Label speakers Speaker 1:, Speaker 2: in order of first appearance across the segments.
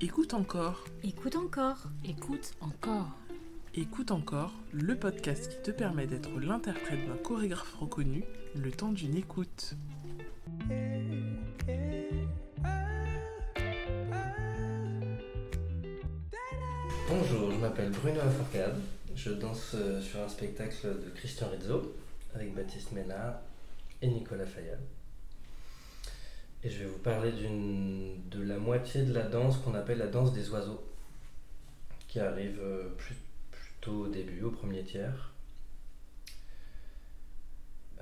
Speaker 1: Écoute encore,
Speaker 2: Écoute encore.
Speaker 3: Écoute encore.
Speaker 1: écoute encore, le podcast qui te permet d'être l'interprète d'un chorégraphe reconnu le temps d'une écoute.
Speaker 4: Bonjour, je m'appelle Bruno Lafourcade. Je danse euh, sur un spectacle de Christian Rizzo avec Baptiste Ménard et Nicolas Fayal. Et je vais vous parler de la moitié de la danse qu'on appelle la danse des oiseaux, qui arrive euh, plus- plutôt au début, au premier tiers.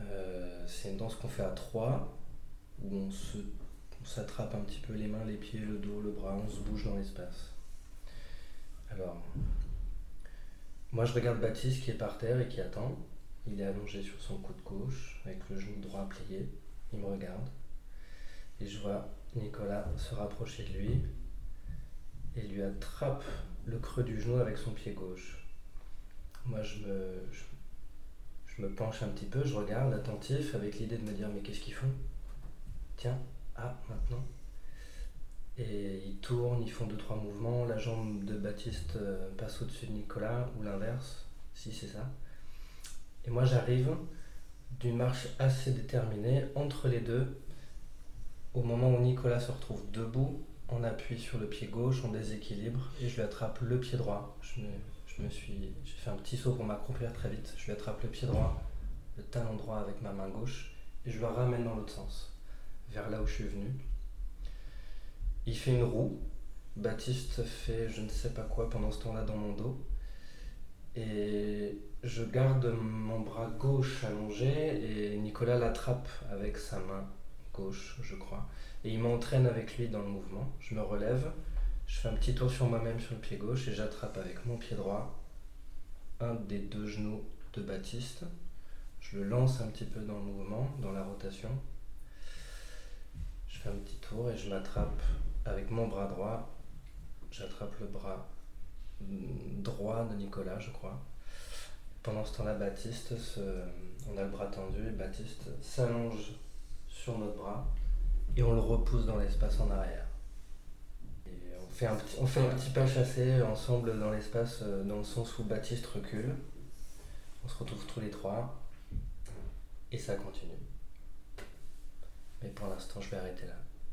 Speaker 4: Euh, c'est une danse qu'on fait à trois, où on on s'attrape un petit peu les mains, les pieds, le dos, le bras, on se bouge dans l'espace. Alors, moi je regarde Baptiste qui est par terre et qui attend. Il est allongé sur son coude gauche avec le genou droit plié. Il me regarde. Et je vois Nicolas se rapprocher de lui et lui attrape le creux du genou avec son pied gauche. Moi je me, je, je me penche un petit peu, je regarde attentif avec l'idée de me dire mais qu'est-ce qu'ils font? Tiens, ah maintenant. Et ils tournent, ils font deux trois mouvements. La jambe de Baptiste euh, passe au-dessus de Nicolas ou l'inverse, si c'est ça. Et moi j'arrive d'une marche assez déterminée entre les deux. Au moment où Nicolas se retrouve debout, on appuie sur le pied gauche, on déséquilibre et je lui attrape le pied droit. Je me, suis, j'ai fait un petit saut pour m'accroupir très vite. Je lui attrape le pied droit, le talon droit avec ma main gauche et je le ramène dans l'autre sens, vers là où je suis venu. Il fait une roue. Baptiste fait je ne sais pas quoi pendant ce temps-là dans mon dos. Et je garde mon bras gauche allongé et Nicolas l'attrape avec sa main je crois. Et il m'entraîne avec lui dans le mouvement. Je me relève, je fais un petit tour sur moi-même sur le pied gauche et j'attrape avec mon pied droit un des deux genoux de Baptiste. Je le lance un petit peu dans le mouvement, dans la rotation. Je fais un petit tour et je m'attrape avec mon bras droit. J'attrape le bras droit de Nicolas, je crois. Pendant ce temps-là, Baptiste, on a le bras tendu et Baptiste s'allonge sur notre bras et on le repousse dans l'espace en arrière. On fait un petit, on fait un petit pas chassé ensemble dans l'espace euh, dans le sens où Baptiste recule. On se retrouve tous les trois et ça continue. Mais pour l'instant, je vais arrêter là.